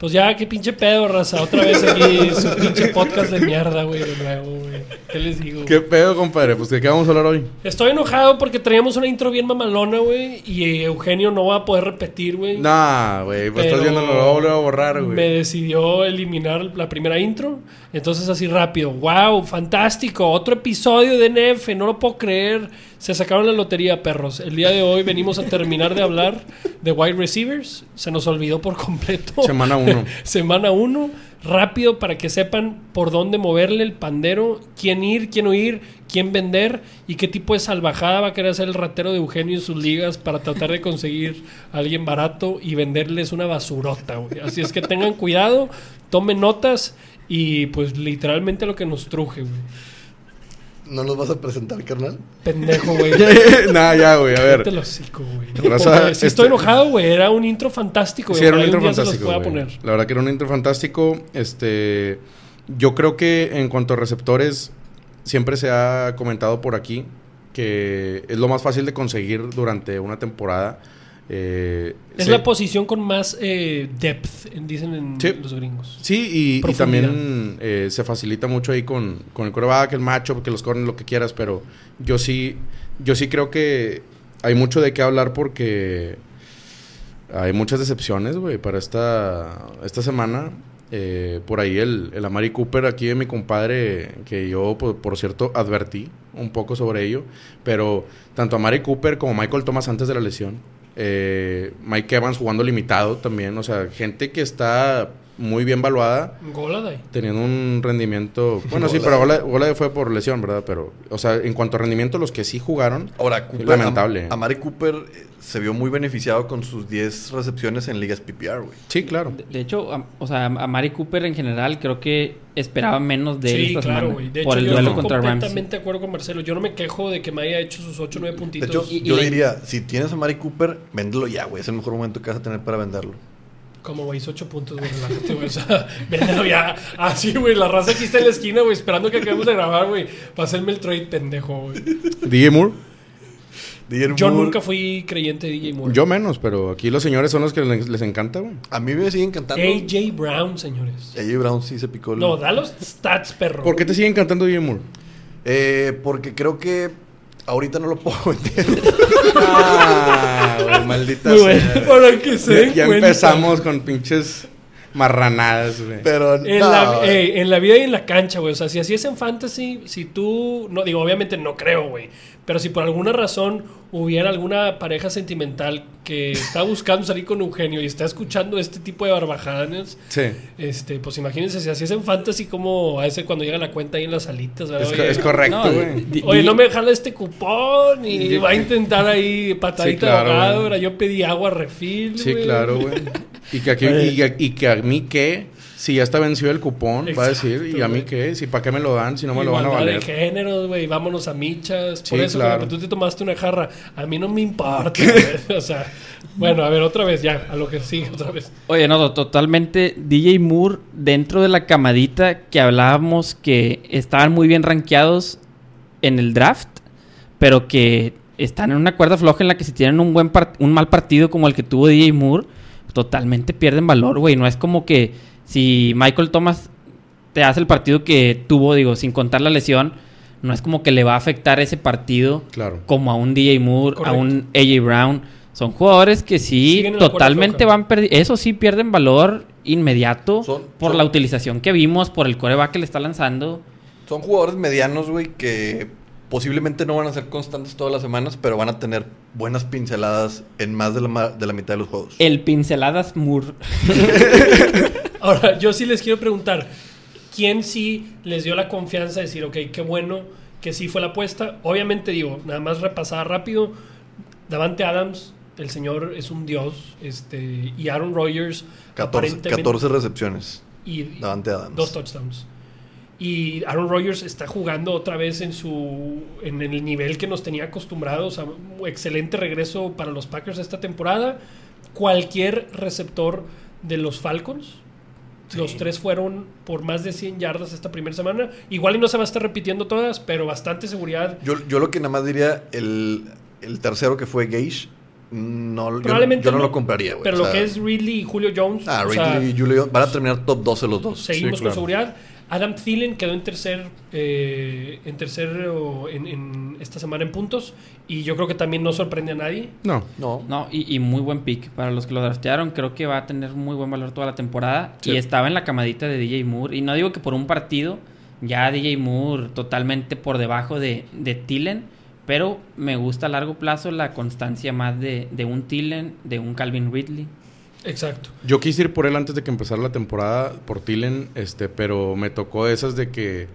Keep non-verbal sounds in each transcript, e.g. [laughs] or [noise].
Pues ya, qué pinche pedo, raza. Otra vez aquí su pinche podcast de mierda, güey, de nuevo, güey. ¿Qué les digo? ¿Qué pedo, compadre? Pues de qué vamos a hablar hoy. Estoy enojado porque traíamos una intro bien mamalona, güey. Y Eugenio no va a poder repetir, güey. Nah, güey, pues estás viendo, lo voy a borrar, Me güey. decidió eliminar la primera intro. Entonces, así rápido. ¡Wow! ¡Fantástico! Otro episodio de NF. No lo puedo creer. Se sacaron la lotería, perros. El día de hoy venimos a terminar de hablar de wide receivers. Se nos olvidó por completo. Semana uno. [laughs] Semana 1. Rápido para que sepan por dónde moverle el pandero, quién ir, quién huir, quién vender y qué tipo de salvajada va a querer hacer el ratero de Eugenio en sus ligas para tratar de conseguir a alguien barato y venderles una basurota, güey. Así es que tengan cuidado, tomen notas y pues literalmente lo que nos truje, güey. ¿No nos vas a presentar, carnal? Pendejo, güey. [laughs] nah, ya, güey, a ver. Cállate el hocico, güey. No Raza, puedo- sí este- estoy enojado, güey. Era un intro fantástico, güey. Sí, era un intro los fantástico. La verdad que era un intro fantástico. Este, yo creo que en cuanto a receptores, siempre se ha comentado por aquí que es lo más fácil de conseguir durante una temporada. Eh, Es se- la posición con más eh, depth, en- dicen en Sí. los gringos. Sí, y- también eh, se facilita mucho ahí con, con el coreback, el macho, que los corren lo que quieras, pero yo sí, yo sí creo que hay mucho de qué hablar porque hay muchas decepciones, güey, para esta, esta semana. Eh, por ahí el, el Amari Cooper, aquí de mi compadre, que yo, por, por cierto, advertí un poco sobre ello, pero tanto Amari Cooper como Michael Thomas antes de la lesión, eh, Mike Evans jugando limitado también, o sea, gente que está muy bien valuada, Golada. teniendo un rendimiento... Bueno, sí, pero Golade fue por lesión, ¿verdad? Pero, o sea, en cuanto a rendimiento, los que sí jugaron... Ahora, Cooper, Lamentable. Am- Amari Cooper eh, se vio muy beneficiado con sus 10 recepciones en ligas PPR, güey. Sí, claro. De, de hecho, a- o sea, a Mari Cooper en general creo que esperaba menos de él Sí, esta claro, semana. De por hecho, el yo duelo estoy contra Rams. completamente de acuerdo con Marcelo. Yo no me quejo de que me haya hecho sus 8 o 9 De puntitos. hecho, Y- y yo diría, si tienes a Amari Cooper, véndelo ya, güey. Es el mejor momento que vas a tener para venderlo. Como, güey, hizo 8 puntos, güey. Relájate, güey. O sea, [laughs] véndelo ya. Así, güey. La raza aquí está en la esquina, güey. Esperando que acabemos de grabar, güey. Para hacerme el trade pendejo, güey. DJ Moore, DJ Yo Moore, nunca fui creyente de DJ Moore. yo menos, pero aquí los señores son los que les, les encanta, güey. A mí me sigue encantando. AJ Brown, señores. AJ Brown sí se picó el... No, da los stats, perro. ¿Por qué te sigue encantando DJ Moore? Eh, porque creo que ahorita no lo puedo vender. Ah, maldita Muy bueno. sea. Para que se den Ya, ya empezamos con pinches marranadas, güey. Pero En, no, la, en la vida y en la cancha, güey. O sea, si así es en fantasy, si tú. No, digo, obviamente no creo, güey. Pero si por alguna razón hubiera alguna pareja sentimental que está buscando salir con Eugenio y está escuchando este tipo de barbajadas, Sí. este, pues imagínense, si así es en fantasy, como a ese cuando llega la cuenta ahí en las salitas, ¿verdad? Es, co- es correcto, No, güey. di- Oye, no me jala este cupón y va a intentar ahí patadita Sí, claro, de ahogado. Yo pedí agua refil, Sí, claro, güey. [laughs] Y que, aquí, y, a- y que a mí qué, si ya está vencido el cupón, va a decir, Exacto, ¿y a mí qué? Si para qué me lo dan, si no me lo van a valer. de géneros, güey, vámonos a michas. Por Sí, eso, claro. tú te tomaste una jarra. A mí no me importa. [laughs] O sea, bueno, a ver, otra vez ya, a lo que sigue, otra vez. Oye, no, to- totalmente. DJ Moore, dentro de la camadita que hablábamos que estaban muy bien rankeados en el draft, pero que están en una cuerda floja en la que si tienen un buen part- un mal partido como el que tuvo DJ Moore, totalmente pierden valor, güey. No es como que si Michael Thomas te hace el partido que tuvo, digo, sin contar la lesión, no es como que le va a afectar ese partido Claro. como a un DJ Moore, Correcto. a un AJ Brown. Son jugadores que sí, totalmente van perdiendo. Eso sí pierden valor inmediato Son- por son- la utilización que vimos, por el coreback que le está lanzando. Son jugadores medianos, güey, que posiblemente no van a ser constantes todas las semanas, pero van a tener buenas pinceladas en más de la, ma- de la mitad de los juegos. El pinceladas Moore. [laughs] Ahora, yo sí les quiero preguntar, ¿quién sí les dio la confianza de decir, ok, qué bueno que sí fue la apuesta? Obviamente, digo, nada más repasada rápido, Davante Adams, el señor es un dios, este, y Aaron Rodgers, 14, aparentemente- 14 recepciones. y Davante Adams. dos touchdowns. Y Aaron Rodgers está jugando otra vez en su en el nivel que nos tenía acostumbrados. A un excelente regreso para los Packers esta temporada. Cualquier receptor de los Falcons. Los tres fueron por más de 100 yardas esta primera semana. Igual y no se va a estar repitiendo todas, pero bastante seguridad. Yo, yo lo que nada más diría, el, el tercero que fue Gage, No, yo- Probablemente yo, no, no, lo compraría, güey. Pero o lo que es Ridley y Julio Jones. Ah, o sea, Ridley y Julio van a terminar top 12 los dos. Seguimos Sí, con seguridad. Adam Thielen quedó en tercer, eh, en en, en esta semana en puntos y yo creo que también no sorprende a nadie. No. No. No, y, y muy buen pick. Para los que lo draftearon, creo que va a tener muy buen valor toda la temporada. Sí. Y estaba en la camadita de DJ Moore. Y no digo que por un partido, ya DJ Moore totalmente por debajo de, de Tillen. Pero me gusta a largo plazo la constancia más de, de un Tillen, de un Calvin Ridley. Exacto. Yo quise ir por él antes de que empezara la temporada, por Tillen, este, pero me tocó esas de que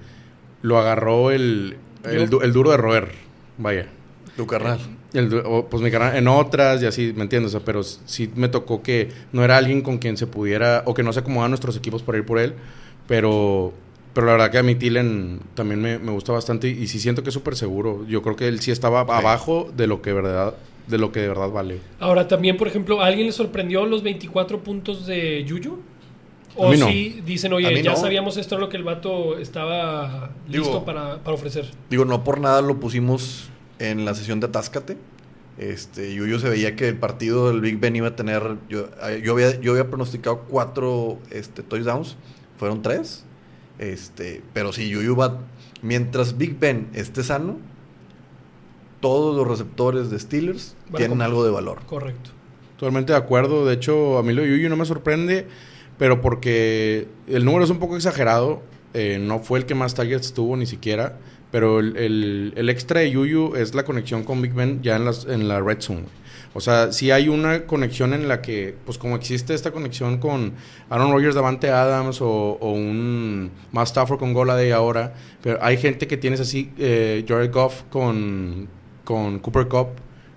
lo agarró el, el, du- el duro de roer. Vaya. Tu carnal. El pues mi carnal, en otras y así, ¿me entiendes? O sea, pero sí me tocó que no era alguien con quien se pudiera, o que no se acomodaban nuestros equipos para ir por él, pero, pero la verdad que a mí Tillen también me, me gusta bastante y, y sí siento que es súper seguro. Yo creo que él sí estaba abajo de lo que verdad, de lo que de verdad vale. Ahora también, por ejemplo, ¿a alguien le sorprendió los 24 puntos de Yuyu? O no. sí dicen, oye, ya no. sabíamos esto lo que el vato estaba Digo- listo para, para ofrecer. Digo, no por nada lo pusimos en la sesión de Atáscate. Este, Yuyo se veía que el partido del Big Ben iba a tener. Yo, eh, yo, había, yo había pronosticado cuatro este, touchdowns. Fueron tres. Este, pero si Yuyu va. Mientras Big Ben esté sano, todos los receptores de Steelers tienen algo de valor. Correcto. Totalmente de acuerdo. De hecho, a mí lo de Yuyu no me sorprende, pero porque el número es un poco exagerado. Eh, no fue el que más targets tuvo ni siquiera. Pero el, el- el extra de Yuyu es la conexión con Big Ben ya en, las, en la red zone. O sea, si hay una conexión en la que, pues como existe esta conexión con Aaron Rodgers, Davante Adams o, o un Matt Stafford con Goladay ahora, pero hay gente que tienes así, eh, Jared Goff con, con Cooper Cup,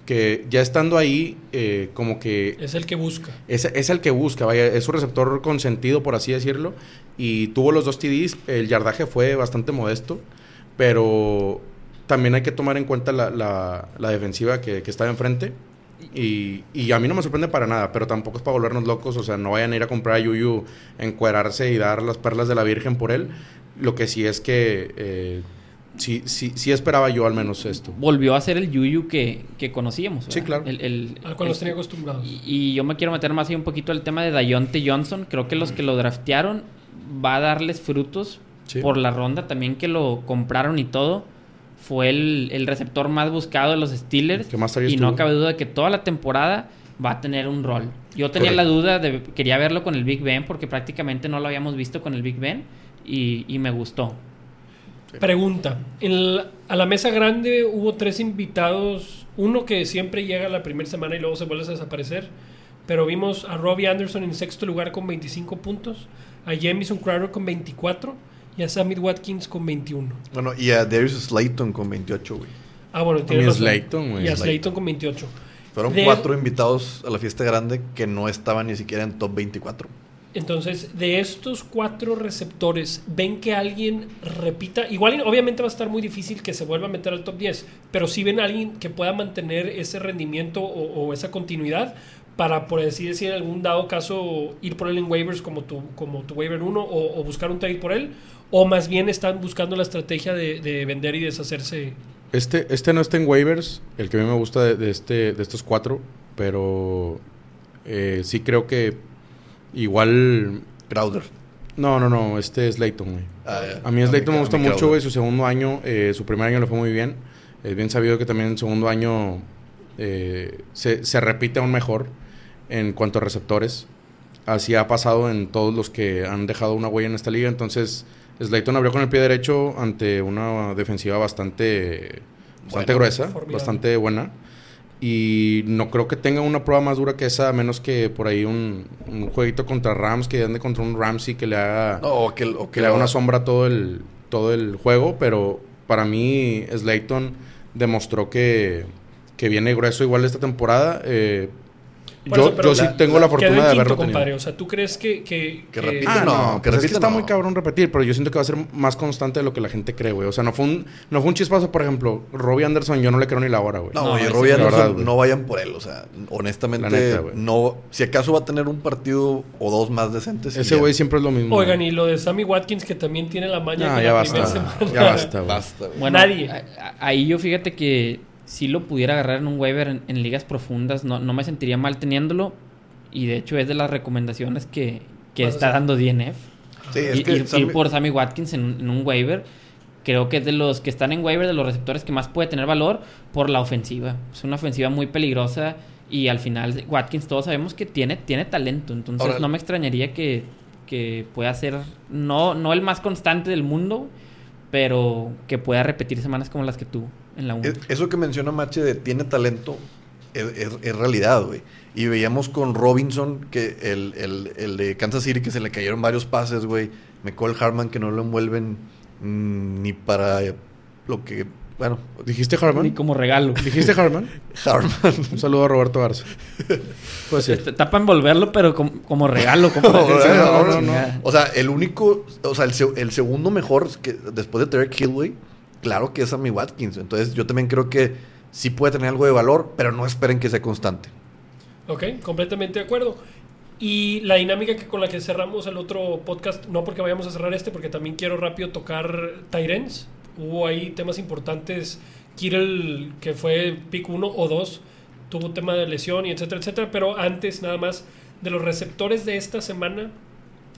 que ya estando ahí, eh, como que Es el que busca. es, es el que busca, vaya, es su receptor consentido, por así decirlo. Y tuvo los dos TDs, el yardaje fue bastante modesto, pero también hay que tomar en cuenta la, la- la defensiva que, que está enfrente. Y, y a mí no me sorprende para nada, pero tampoco es para volvernos locos, o sea, no vayan a ir a comprar a Yuyu, encuerarse y dar las perlas de la Virgen por él. Lo que sí es que eh, sí, sí, sí esperaba yo al menos esto. Volvió a ser el Yuyu que, que conocíamos. Sí, claro. El, el- Al cual el- tenía acostumbrados. Y, y yo me quiero meter más ahí un poquito al tema de Dayonte Johnson. Creo que los que lo draftearon va a darles frutos Sí. por la ronda también que lo compraron y todo. Fue el, el receptor más buscado de los Steelers. Que más y no cabe duda que toda la temporada va a tener un rol. Yo tenía la duda de quería verlo con el Big Ben porque prácticamente no lo habíamos visto con el Big Ben y, y me gustó. Pregunta. En la- a la mesa grande hubo tres invitados. Uno que siempre llega la primera semana y luego se vuelve a desaparecer. Pero vimos a Robbie Anderson en sexto lugar con 25 puntos. A Jamison Crowder con 24. Y a Sammy Watkins con 21. Bueno, y a Darius Slayton con 28, güey. Ah, bueno. Slayton, güey. Y a Slayton. Slayton con 28. Fueron De- cuatro invitados a la fiesta grande que no estaban ni siquiera en top 24. Entonces, de estos cuatro receptores, ¿ven que alguien repita? Igual, obviamente va a estar muy difícil que se vuelva a meter al top 10, pero si ven a alguien que pueda mantener ese rendimiento o, esa continuidad para, por así decir, en algún dado caso, ir por él en waivers como tu, como tu waiver 1 o, buscar un trade por él, o más bien están buscando la estrategia de, de vender y deshacerse. Este, este no está en waivers, el que a mí me gusta de, de este, de estos cuatro, pero eh, sí creo que igual... Crowder. No, no, no, este es Layton, güey. Ah. A mí es Layton me gusta mucho, güey, su segundo año, eh, su primer año le fue muy bien. Es bien sabido que también el segundo año eh, se, se repite aún mejor en cuanto a receptores. Así ha pasado en todos los que han dejado una huella en esta liga. Entonces, Slayton abrió con el pie derecho ante una defensiva bastante, bastante gruesa, formidable. bastante buena. Y no creo que tenga una prueba más dura que esa, a menos que por ahí un, un jueguito contra Rams, que ande contra un Ramsey que le haga, No, o que, o que le haga una sombra todo el, todo el juego. Pero para mí, Slayton demostró que, que viene grueso igual esta temporada. Eh, Por yo eso, yo sí tengo la- fortuna de quinto, haberlo tenido. compadre. O sea, ¿tú crees que... que, Que repite, Ah, no, no, que pues es que está no. muy cabrón repetir, pero yo siento que va a ser más constante de lo que la gente cree, güey. O sea, no fue un, no fue un chispazo, por ejemplo, Robbie Anderson, yo no le creo ni la hora, güey. No, No, oye, Robbie Anderson, verdad, no vayan por él. O sea, honestamente, La neta, güey. no. Si acaso va a tener un partido o dos más decentes. Ese ya. güey siempre es lo mismo. Oigan, güey. y lo de Sammy Watkins, que también tiene la maña No, que ya la basta. primera güey. semana- Ya basta, güey. Basta, güey. Bueno, Nadie. ahí yo fíjate que si lo pudiera agarrar en un waiver en, en ligas profundas, no, no me sentiría mal teniéndolo. Y de hecho es de las recomendaciones que, que a está dando DNF. Sí, es ir, que ir- Sammy- ir por Sammy Watkins en, un- en un waiver. Creo que es de los que están en waiver, de los receptores que más puede tener valor por la ofensiva. Es una ofensiva muy peligrosa y al final Watkins todos sabemos que tiene, tiene talento. Entonces Ahora- no me extrañaría que, que pueda ser, no, no el más constante del mundo, pero que pueda repetir semanas como las que tuvo en la 1. Es- Eso que menciona Mache de tiene talento es, es- es realidad, güey. Y veíamos con Robinson, que el, el- el de Kansas City, que se le cayeron varios pases, güey. McCall Harman, que no lo envuelven mm, ni para lo que. Bueno, ¿Dijiste Ni Harman? como regalo. ¿Dijiste Harman? [laughs] Harman. Un saludo a Roberto Garza. Pues sí. Este, Está para envolverlo, pero como, como regalo. Como [laughs] No, Sí, no, no, no, no. O sea, el único, o sea, el, se- el segundo mejor que después de Derek Hill, güey, claro que es Sammy Watkins. Entonces, yo también creo que sí puede tener algo de valor, pero no esperen que sea constante. Ok, completamente de acuerdo. Y la dinámica que con la que cerramos el otro podcast, no porque vayamos a cerrar este, porque también quiero rápido tocar Tyrens. Hubo ahí temas importantes. Kirill, que fue pick 1 o 2, tuvo tema de lesión y etcétera, etcétera. Pero antes, nada más, de los receptores de esta semana,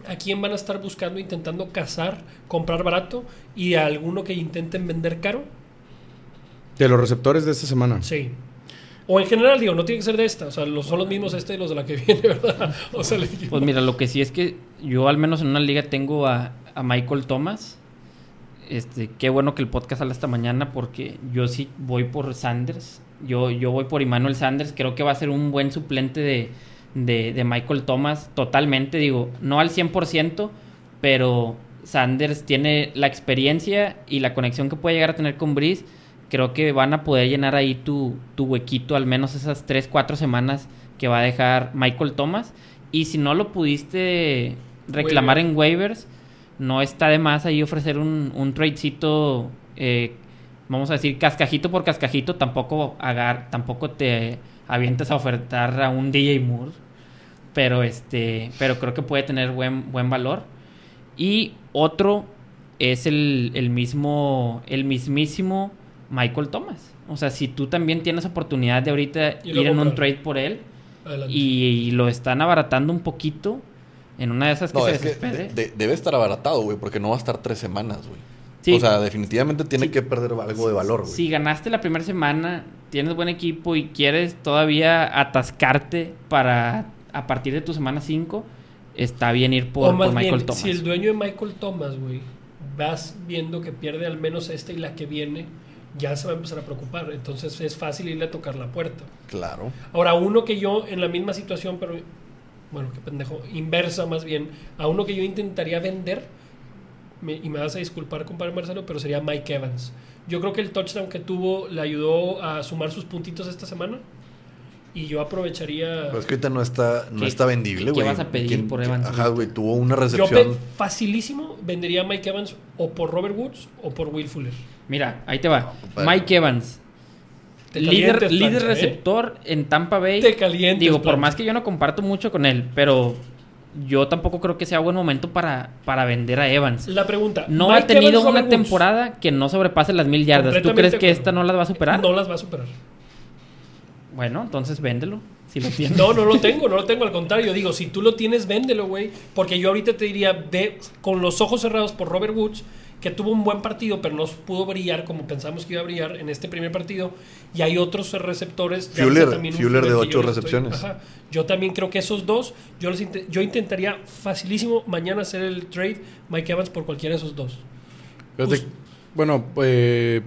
¿a quién van a estar buscando, intentando cazar, comprar barato? Y a alguno que intenten vender caro? De los receptores de esta semana. Sí. O en general, digo, no tiene que ser de esta. O sea, los, son los mismos este y los de la que [laughs] viene, ¿verdad? O sea, le digo- Pues mira, lo que sí es que yo al menos en una liga tengo a, a Michael Thomas. Este, qué bueno que el podcast sale esta mañana porque yo sí voy por Sanders. Yo, yo voy por Emmanuel Sanders. Creo que va a ser un buen suplente de, de, de Michael Thomas. Totalmente, digo, no al 100%, pero Sanders tiene la experiencia y la conexión que puede llegar a tener con Breeze. Creo que van a poder llenar ahí tu, tu huequito, al menos esas 3, 4 semanas que va a dejar Michael Thomas. Y si no lo pudiste reclamar Waiver. en waivers, no está de más ahí ofrecer un, un tradecito, eh, vamos a decir, cascajito por cascajito. Tampoco, agar, tampoco te avientes a ofertar a un DJ Moore. Pero, este, pero creo que puede tener buen, buen valor. Y otro es el, el mismo, el mismísimo Michael Thomas. O sea, si tú también tienes oportunidad de ahorita ir en un trade por él y, y lo están abaratando un poquito, en una de esas que No, se es que desespere. de- de- debe estar abaratado, güey, porque no va a estar tres semanas, güey. Sí. O sea, definitivamente tiene Sí. que perder algo de valor, güey. Si ganaste la primera semana, tienes buen equipo y quieres todavía atascarte para a partir de tu semana 5, está bien ir por, o más por Michael bien, Thomas. si el dueño de Michael Thomas, güey, vas viendo que pierde al menos esta y la que viene, ya se va a empezar a preocupar. Entonces es fácil irle a tocar la puerta. Claro. Ahora, uno que yo, en la misma situación, pero bueno, qué pendejo, inversa más bien, a uno que yo intentaría vender, me- y me vas a disculpar, compadre Marcelo, pero sería Mike Evans. Yo creo que el touchdown que tuvo le ayudó a sumar sus puntitos esta semana. Y yo aprovecharía. Pero es que ahorita no está, no ¿Qué- está vendible, qué güey. vas a pedir ¿Quién- por Evans? Ajá, güey, tuvo una yo recepción. pe- facilísimo vendería a Mike Evans o por Robert Woods o por Will Fuller. Mira, ahí te va. No. Mike Evans, Te líder, líder ¿eh? receptor en Tampa Bay. Te calientes, Digo, por más que yo no comparto mucho con él, pero yo tampoco creo que sea buen momento para, para vender a Evans. La pregunta. No Mike ha tenido Evans, una Woods, temporada que no sobrepase las mil yardas. ¿Tú crees que esta no las va a superar? No las va a superar. Bueno, entonces véndelo. Si lo tienes. No, no lo tengo, no lo tengo. Al contrario, digo, si tú lo tienes, véndelo, güey. Porque yo ahorita te diría, ve con los ojos cerrados por Robert Woods, que tuvo un buen partido, pero no pudo brillar como pensamos que iba a brillar en este primer partido. Y hay otros receptores. Fuller, también Fuller de que yo ocho les estoy- recepciones. ajá. Yo también creo que esos dos, yo, los yo intentaría facilísimo mañana hacer el trade Mike Evans por cualquiera de esos dos. Fíjate, Pues- bueno, eh,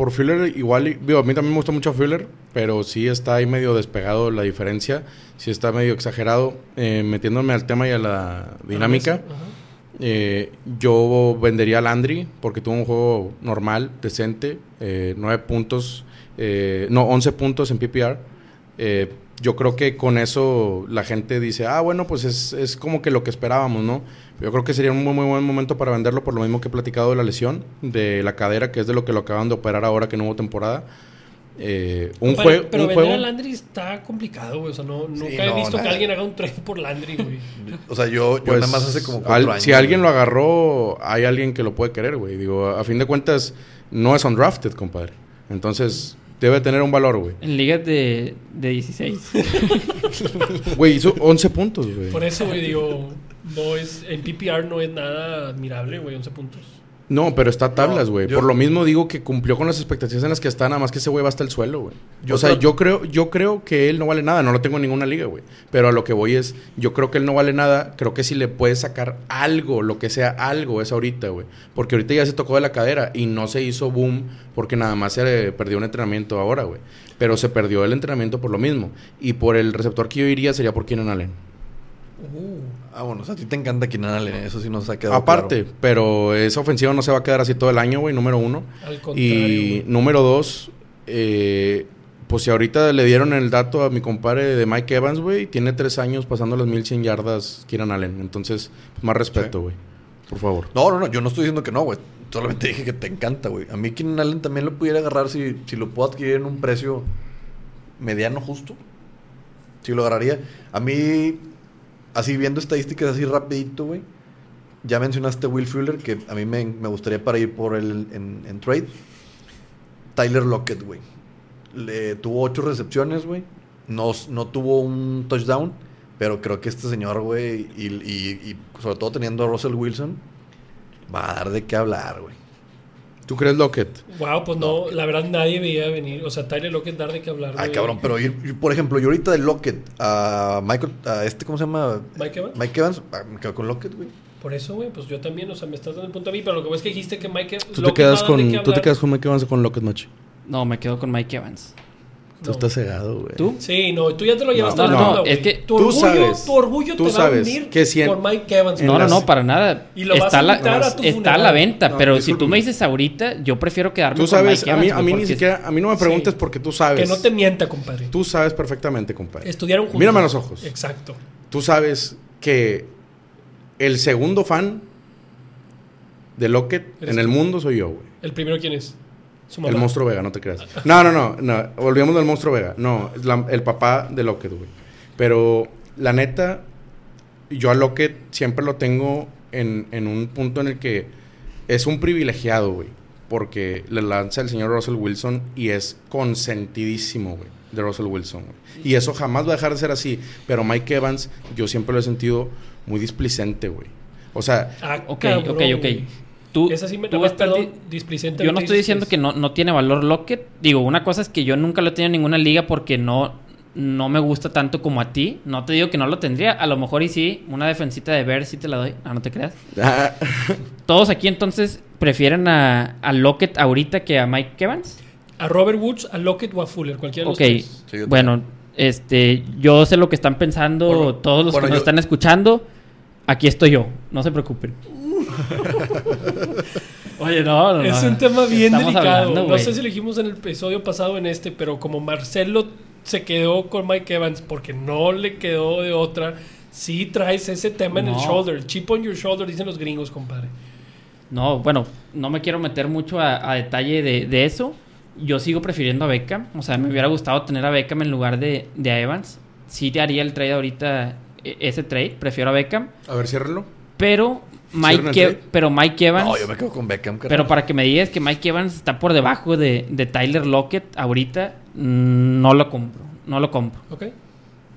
por Fuller igual, digo, a mí también me gusta mucho Fuller, pero sí está ahí medio despegado la diferencia, sí está medio exagerado, eh, metiéndome al tema y a la dinámica. Eh, yo vendería a Landry porque tuvo un juego normal, decente, eh, 9 puntos, eh, no, 11 puntos en PPR. Eh, yo creo que con eso la gente dice, ah, bueno, pues es, es como que lo que esperábamos, ¿no? Yo creo que sería un muy, muy buen momento para venderlo por lo mismo que he platicado de la lesión, de la cadera, que es de lo que lo acaban de operar ahora que no hubo temporada. Eh, un Compadre, juego... Pero un vender juego a Landry está complicado, güey. O sea, no, nunca he no, visto que alguien haga un trade por Landry, güey. O sea, yo, yo Pues, nada más hace como al- cuatro años. Si alguien lo agarró, hay alguien que lo puede querer, güey. Digo, a fin de cuentas, no es undrafted, compadre. Entonces, Debe tener un valor, güey. En ligas de, de 16. [laughs] Güey, hizo 11 puntos, güey. Por eso, güey, digo, no es, en PPR no es nada admirable, güey, 11 puntos. No, pero está a tablas, güey. Por lo mismo digo que cumplió con las expectativas en las que está, nada más que ese güey va hasta el suelo, güey. Yo o sea, yo creo, yo creo que él no vale nada, no lo tengo en ninguna liga, güey. Pero a lo que voy es, yo creo que él no vale nada, creo que si le puedes sacar algo, lo que sea algo, es ahorita, güey. Porque ahorita ya se tocó de la cadera y no se hizo boom porque nada más se perdió un entrenamiento ahora, güey. Pero se perdió el entrenamiento por lo mismo. Y por el receptor que yo iría sería por Keenan Allen. Uh, Ah, bueno, o sea, a ti te encanta Keenan Allen, eso sí nos ha quedado Aparte, claro. pero esa ofensiva no se va a quedar así todo el año, güey, número uno. al contrario. Y güey. número dos, eh, pues si ahorita le dieron el dato a mi compadre de Mike Evans, güey, tiene tres años pasando las 1100 yardas Kieran Allen. Entonces, pues, más respeto, Sí. güey. Por favor. No, no, no, yo no estoy diciendo que no, güey. Solamente dije que te encanta, güey. A mí Keenan Allen también lo pudiera agarrar si, si lo puedo adquirir en un precio mediano justo. Sí lo agarraría. A mí, así viendo estadísticas así rapidito, güey. Ya mencionaste Will Fuller, que a mí me, me gustaría para ir por él en, trade. Tyler Lockett, güey. Le tuvo ocho recepciones, güey. No, no tuvo un touchdown. Pero creo que este señor, güey, y- y sobre todo teniendo a Russell Wilson, va a dar de qué hablar, güey. ¿Tú crees Lockett? Wow, pues no, la verdad nadie veía venir. O sea, Tyler Lockett dar de qué hablar. Ay, cabrón, pero ir- ir, por ejemplo, yo ahorita de Lockett a Michael, a este, ¿cómo se llama? Mike Evans. Mike Evans, ah, me quedo con Lockett, güey. Por eso, güey, pues yo también, o sea, me estás dando el punto a mí, pero lo que es que dijiste que Mike ¿Tú te, quedas con, ¿Tú te quedas con Mike Evans o con Lockett, macho? No, me quedo con Mike Evans. Tú No. estás cegado, güey. ¿Tú? Sí, no, tú ya te lo llevas No, no, ronda, es que tu tú orgullo, sabes, tu orgullo tú te va a venir que si en- por Mike Evans. No, no, no, para nada. Y lo vas está a la, a tu está a la venta, No, pero si tú me dices ahorita, yo prefiero quedarme Tú con sabes, Mike a mí, Evans, a mí ni siquiera, a mí no me preguntes Sí. porque tú sabes. Que no te mienta, compadre. Tú sabes perfectamente, compadre. Estudiaron juntos. Mírame a los ojos. Exacto. Tú sabes que el segundo fan de Lockett en el mundo soy yo, güey. ¿El primero quién es? El monstruo Vega, no te creas. No, no, no, no. Volvemos del monstruo Vega. No, la- el papá de Lockett, güey. Pero la neta, yo a Lockett siempre lo tengo en, en un punto en el que es un privilegiado, güey. Porque le lanza el señor Russell Wilson y es consentidísimo, güey, de Russell Wilson, güey. Y eso jamás va a dejar de ser así. Pero Mike Evans, yo siempre lo he sentido muy displicente, güey. O sea, Ah, Ok, cabrón, ok, ok. Tú, Esa sí me tú la estás perdón, di- displicente. Yo no estoy diciendo que no, no tiene valor Lockett. Digo, una cosa es que yo nunca lo he tenido en ninguna liga porque no, no me gusta tanto como a ti. No te digo que no lo tendría. A lo mejor y sí, una defensita de Bears sí te la doy. Ah, no te creas. [laughs] Todos aquí entonces prefieren a, a Lockett ahorita que a Mike Evans. A Robert Woods, a Lockett o a Fuller, cualquiera de Ok, los tres. Sí, yo bueno, este, yo sé lo que están pensando Bueno, todos los bueno, que nos yo- están escuchando. Aquí estoy yo, no se preocupen. [laughs] Oye, no, no, Es un tema bien delicado. hablando, no sé si lo dijimos en el episodio pasado en este, pero como Marcelo se quedó con Mike Evans porque no le quedó de otra, sí traes ese tema en el shoulder. El chip on your shoulder, dicen los gringos, compadre. No, bueno, no me quiero meter mucho a, a detalle de, de eso. Yo sigo prefiriendo a Beckham. O sea, me hubiera gustado tener a Beckham en lugar de, de a Evans. Sí te haría el trade ahorita, e- ese trade. Prefiero a Beckham. a ver, ciérralo. Pero ¿Cierran el Mike, pero Mike Evans... No, yo me quedo con Beckham. Pero para que me digas que Mike Evans está por debajo de, de Tyler Lockett ahorita, mm, no lo compro. No lo compro. ¿Ok?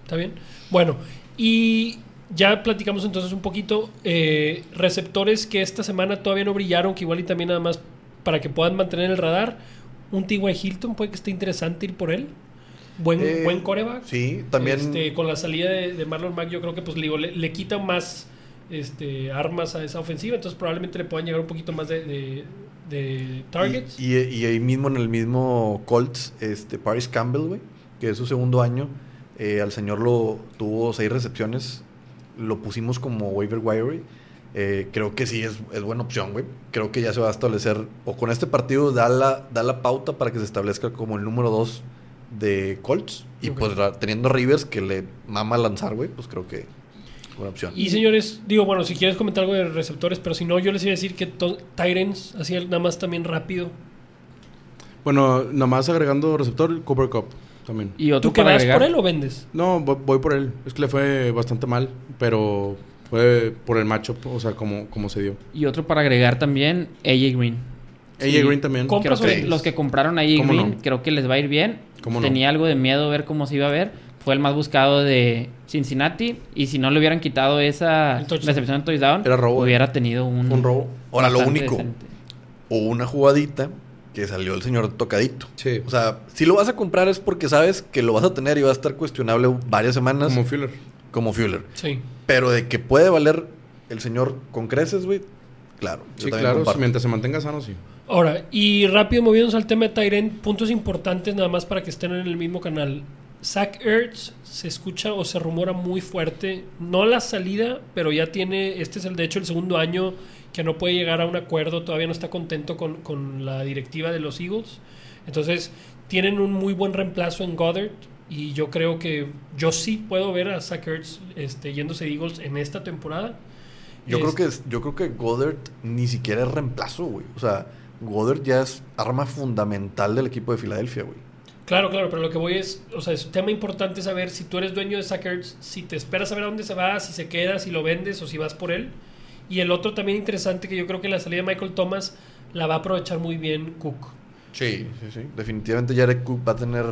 ¿Está bien? Bueno, y ya platicamos entonces un poquito. eh, receptores que esta semana todavía no brillaron, que igual y también nada más para que puedan mantener el radar. Un T.Y. Hilton puede que esté interesante ir por él. Buen, Eh, buen coreback. Sí, también. Este, con la salida de, de Marlon Mack, yo creo que pues le, le quita más este, armas a esa ofensiva, entonces probablemente le puedan llegar un poquito más de, de- de targets. Y, y- y ahí mismo en el mismo Colts, este, Paris Campbell, güey, que es su segundo año, eh, al señor lo tuvo seis recepciones, lo pusimos como waiver wire. Eh, creo que sí es, es buena opción, güey. Creo que ya se va a establecer, o con este partido da la, da la pauta para que se establezca como el número dos de Colts. Y pues teniendo a Rivers que le mama lanzar, güey, pues creo que buena opción. Y señores, digo, bueno, si quieres comentar algo de receptores, pero si no, yo les iba a decir que Tyrants, así nada más también rápido. Bueno, nada más agregando receptor, Cooper Cup también. Y otro ¿Tú que para vas agregar. por él o vendes? No, voy, por él. Es que le fue bastante mal, pero fue por el matchup, o sea, como, como se dio. Y otro para agregar también, AJ Green. AJ Green también. Creo ¿Compras o que los que compraron ¿Cómo Green, no? creo que les va a ir bien. Tenía algo de miedo ver cómo se iba a ver. Fue el más buscado de Cincinnati. Y si no le hubieran quitado esa recepción de touchdown, Era robo. hubiera tenido un, Un robo. Ahora, lo único, decente. o una jugadita que salió el señor tocadito. Sí. O sea, si lo vas a comprar es porque sabes que lo vas a tener y va a estar cuestionable varias semanas Como como, Fuller. Fuller. Sí. Pero de que puede valer el señor con creces, güey, claro. yo Sí, también claro. Mientras se mantenga sano, sí. Ahora, y rápido moviéndonos al tema de Tyrant, puntos importantes nada más para que estén en el mismo canal. Zach Ertz se escucha o se rumora muy fuerte, no la salida, pero ya tiene, este es el de hecho el segundo año que no puede llegar a un acuerdo, todavía no está contento con, con la directiva de los Eagles. Entonces, tienen un muy buen reemplazo en Goddard y yo creo que yo sí puedo ver a Zach Ertz este, yéndose de Eagles en esta temporada. Yo creo que yo creo que Goddard ni siquiera es reemplazo, güey. O sea, Goddard ya es arma fundamental del equipo de Filadelfia, güey. Claro, claro, pero lo que voy es, o sea, es un tema importante saber si tú eres dueño de Sackers, si te esperas a ver a dónde se va, si se queda, si lo vendes o si vas por él. Y el otro también interesante que yo creo que la salida de Michael Thomas la va a aprovechar muy bien Cook. Sí, sí, sí. Definitivamente Jared Cook va a tener,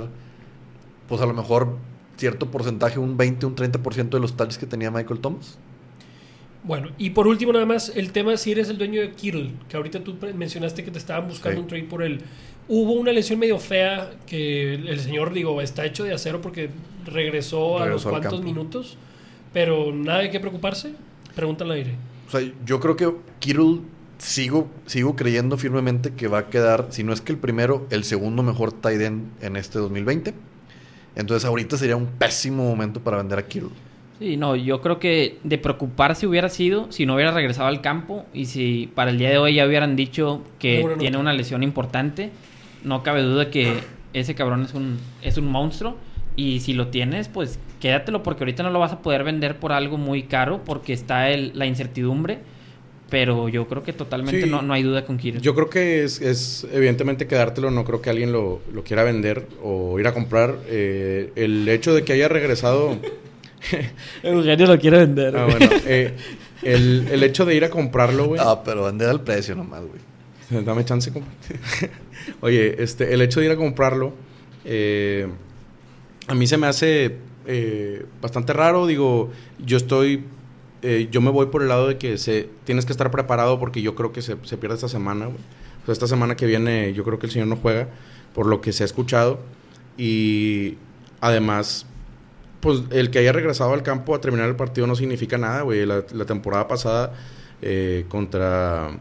pues a lo mejor cierto porcentaje, un 20, un 30% de los touches que tenía Michael Thomas. Bueno, y por último nada más el tema si eres el dueño de Kittle, que ahorita tú mencionaste que te estaban buscando Sí. un trade por él. Hubo una lesión medio fea que el, señor, digo, está hecho de acero porque regresó, a los cuantos minutos, pero nada de qué preocuparse. Pregunta al aire. O sea, yo creo que Kittle sigo, sigo creyendo firmemente que va a quedar, si no es que el primero, el segundo mejor tight end en este 2020. Entonces ahorita sería un pésimo momento para vender a Kittle. Sí, no, yo creo que de preocuparse hubiera sido si no hubiera regresado al campo y si para el día de hoy ya hubieran dicho que tiene una lesión importante, no cabe duda que ese cabrón es un, es un monstruo. Y si lo tienes, pues quédatelo porque ahorita no lo vas a poder vender por algo muy caro porque está el- la incertidumbre. Pero yo creo que totalmente Sí. no, no hay duda con Kirill. Yo creo que es, es evidentemente quedártelo, no creo que alguien lo, lo quiera vender o ir a comprar. Eh, el hecho de que haya regresado... [laughs] Eugenio lo quiere vender. Ah, bueno, eh, el, el hecho de ir a comprarlo, güey. Ah, pero vender al precio nomás, güey. [laughs] Dame chance, compa. [laughs] Oye, este, el hecho de ir a comprarlo, eh, a mí se me hace eh, bastante raro. Digo, yo estoy, eh, yo me voy por el lado de que se, tienes que estar preparado porque yo creo que se, se pierde esta semana. güey. O sea, esta semana que viene, yo creo que el señor no juega, por lo que se ha escuchado. Y además, pues el que haya regresado al campo a terminar el partido no significa nada, güey. La, temporada pasada eh, contra,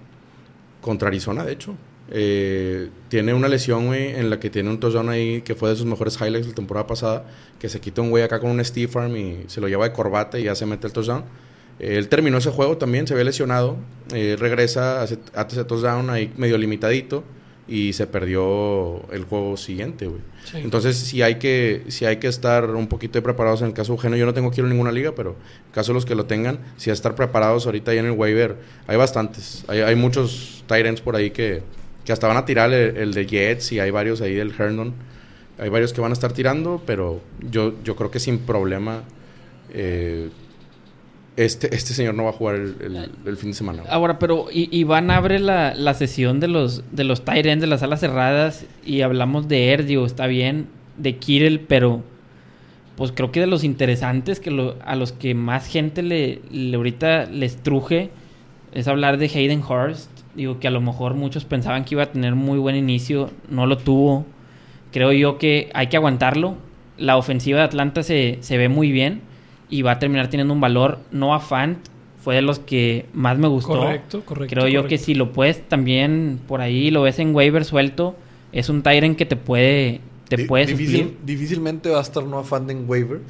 contra Arizona, de hecho. eh, tiene una lesión, güey, en la que tiene un touchdown ahí que fue de sus mejores highlights la temporada pasada, que se quita un güey acá con un Steve Arm y se lo lleva de corbata y ya se mete el touchdown. Eh, él terminó ese juego también, se había lesionado, eh, regresa, hace, hace touchdown ahí medio limitadito y se perdió el juego siguiente, güey. Sí. Entonces, sí hay que sí hay que estar un poquito preparados en el caso de Eugenio. Yo no tengo quiero ninguna liga, pero en caso de los que lo tengan, hay que estar preparados ahorita ahí en el waiver. Hay bastantes. Hay, hay muchos Tyrants por ahí que, que hasta van a tirar el, el de Jets y hay varios ahí del Herndon. Hay varios que van a estar tirando, pero yo, yo creo que sin problema eh, este, este señor no va a jugar el, el- el fin de semana. güey. Ahora, pero Iván abre la, la sesión de los de los tight ends de las alas cerradas y hablamos de Erdio, está bien, de Kirill, pero pues creo que de los interesantes que lo- a los que más gente le, le ahorita les truje es hablar de Hayden Hurst. Digo que a lo mejor muchos pensaban que iba a tener muy buen inicio, no lo tuvo. Creo yo que hay que aguantarlo. La ofensiva de Atlanta se, se ve muy bien y va a terminar teniendo un valor. Noah Fant fue de los que más me gustó. Correcto, correcto. Creo yo que si lo puedes también por ahí, lo ves en waiver suelto, es un Tyrant que te puede, te Di- puede difícil- suplir. difícilmente va a estar no fan en waiver.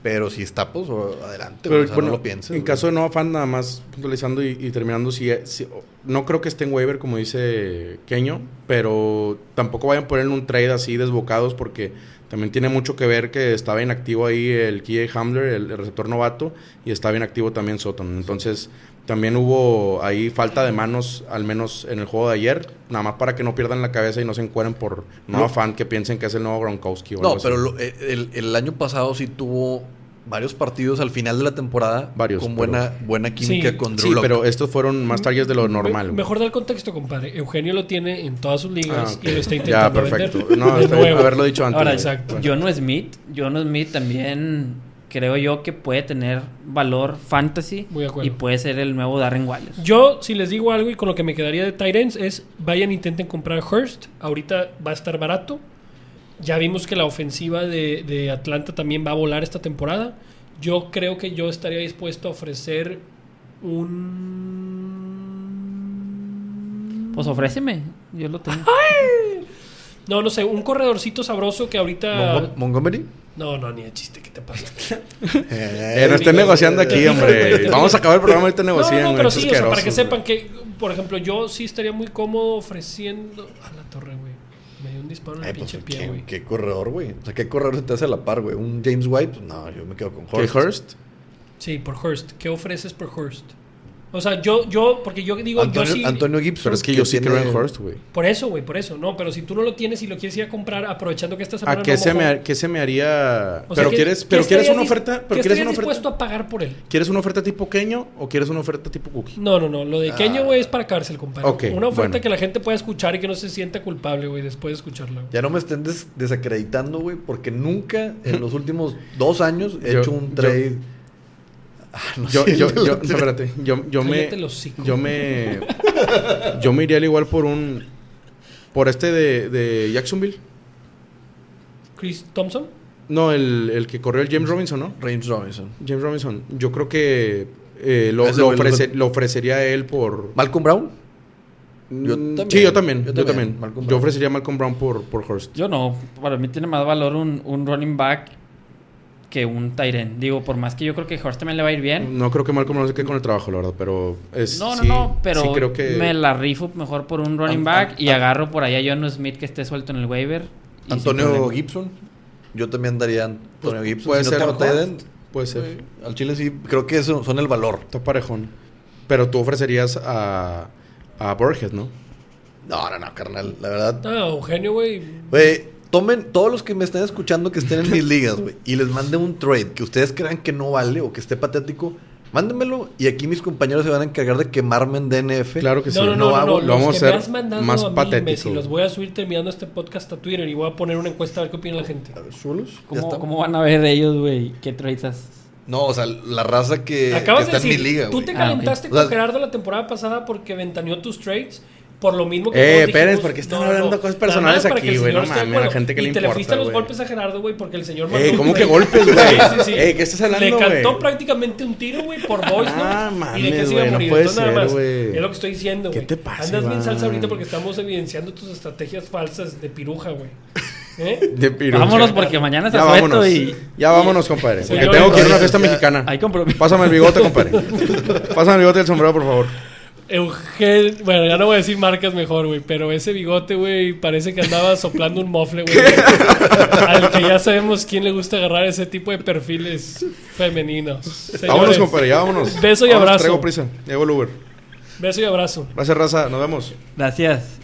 Pero si está, pues adelante. Pero güey, o sea, bueno, no lo pienses. en güey. caso de Noah Fan, nada más puntualizando y, y terminando, si, si- no creo que esté en waiver, como dice Keño, pero tampoco vayan a poner en un trade así desbocados, porque también tiene mucho que ver que estaba inactivo ahí el KJ Hamler, el, receptor novato, y estaba inactivo también Sutton. Entonces, también hubo ahí falta de manos, al menos en el juego de ayer, nada más para que no pierdan la cabeza y no se encueren por Noah No. Fan, que piensen que es el nuevo Gronkowski. o No, algo así. pero lo- eh, el, el año pasado sí tuvo varios partidos al final de la temporada Varios, con pero- buena, buena química Sí, con Drew Sí, pero estos fueron más targets de lo normal. Me- mejor da el contexto, compadre. Eugenio lo tiene en todas sus ligas Ah, y lo está Ya, intentando perfecto. vender. [laughs] No, de está bien nuevo. haberlo dicho antes. Ahora, exacto. John Smith, John Smith también creo yo que puede tener valor fantasy Muy de acuerdo. y puede ser el nuevo Darren Waller. Yo, si les digo algo y con lo que me quedaría de Tyrants es vayan intenten comprar Hurst. Ahorita va a estar barato. Ya vimos que la ofensiva de, de Atlanta también va a volar esta temporada. Yo creo que yo estaría dispuesto a ofrecer un. Pues ofréceme, yo lo tengo. No, no sé, un corredorcito sabroso que ahorita. Mongo- Montgomery. No, no, ni de chiste, ¿qué te pasa? [laughs] Eh, no estén negociando aquí, hombre. Vamos a acabar el programa no, pero sí, o sea, para que sepan que, por ejemplo, yo sí estaría muy cómodo ofreciendo. A la torre, güey. Me dio un disparo en el Eh, pues, pinche pie, ¿qué, güey. qué corredor, güey? O sea, ¿qué corredor se te hace a la par, güey? ¿Un James White? Pues, no, yo me quedo con ¿Qué Hurst. Hurst? Sí, por Hurst. ¿Qué ofreces por Hurst? O sea, yo, yo, porque yo digo, Antonio, yo sí. Antonio Gibson. Pero es que yo sí creo en Hurst, güey. Por eso, güey, por eso. No, pero si tú no lo tienes y lo quieres ir a comprar, aprovechando que semana ¿A qué, no se mojó, me, qué se me haría? o sea, pero ¿qué- quieres, qué pero quieres una oferta, ¿qué pero quieres estarías una dispuesto a pagar por él? ¿Quieres una oferta tipo Keño o quieres una oferta tipo Cookie? No, no, no. Lo de Keño, Ah. güey, es para cárcel, compadre. Ok, Una oferta bueno. que la gente pueda escuchar y que no se sienta culpable, güey, después de escucharla. güey. Ya no me estén des- desacreditando, güey, porque nunca en los últimos dos años he Yo- hecho un yo- trade. Ah, no Yo, sé, yo, [laughs] el yo, otro- espérate, yo, yo me, yo me, yo me iría al igual por un, por este de, de Jacksonville. Chris Thompson. No, el, el que corrió el James Robinson, ¿no? James Robinson. James Robinson. Yo creo que eh, lo, lo, ofrece- ofrecería a él por... Malcolm Brown. Yo Mm, también, Sí, yo también. yo Yo, también, también. Malcolm Yo Brown. ofrecería a Malcolm Brown por, por Hurst. Yo no, para mí tiene más valor un, un running back que un end. Digo, por más que yo creo que Horst también le va a ir bien. No creo que Malcolm Brown se quede con el trabajo, la verdad, pero es... No, no, sí- no, pero sí creo que... me la rifo mejor por un running back y agarro por ahí a John Smith que esté suelto en el waiver. Antonio. Gibson. Yo también daría Antonio Pues, Gibson. puede Si ser no end, Puede ser. al Chile sí, creo que eso son el valor. Está parejón. Pero tú ofrecerías a, a Burhead, ¿no? No, no, no, carnal. La verdad. Ah, Eugenio, güey. Güey, tomen todos los que me estén escuchando que estén en mis [laughs] ligas, güey, y les mande un trade que ustedes crean que no vale o que esté patético, mándenmelo y aquí mis compañeros se van a encargar de quemarme en DNF. Claro que sí. No, no, no, No no, hago- no, lo vamos a hacer más a mí, patético. los voy a subir terminando este podcast a Twitter y voy a poner una encuesta a ver qué opina la gente. A ver, ya ¿Cómo, cómo van a ver ellos, güey? ¿Qué trades haces? No, o sea, la raza que, Acabas que de está en decir, mi liga, tú güey. te Ah, calentaste ok. O sea- con Gerardo la temporada pasada porque ventaneó tus trades. Por lo mismo que Eh, dijimos, ¿por qué están no, hablando no, cosas nada personales más aquí, el güey? No mames, a la gente que le Y te le importa, fuiste a los güey. golpes a Gerardo, güey, porque el señor Eh, ¿cómo que golpes, güey? sí, sí. Eh, ¿qué estás hablando, Le cantó güey? prácticamente un tiro, güey, por voice, ¿no? Ah, y de que mames, se iba a güey, no morir. puede Entonces, nada ser, más. güey. Es lo que estoy diciendo, ¿Qué güey. te pasa, Andas bien salsa ahorita porque estamos evidenciando tus estrategias falsas de piruja, güey. ¿Eh? [laughs] De piruja. Vámonos porque mañana se vámonos. y... Ya vámonos, compadre. Porque tengo que ir a una fiesta mexicana. Hay compromiso. Pásame el bigote, compadre. [laughs] Pásame el bigote del sombrero, por favor. Eugenio, bueno, ya no voy a decir marcas mejor, güey, pero ese bigote, güey, parece que andaba soplando un mofle, güey. Al que ya sabemos quién le gusta agarrar ese tipo de perfiles femeninos. Señores, Vámonos, compadre. Ya vámonos. Beso y Vámonos, abrazo. Traigo prisa. Llego el Uber. Beso y abrazo. Gracias, raza. Nos vemos. Gracias.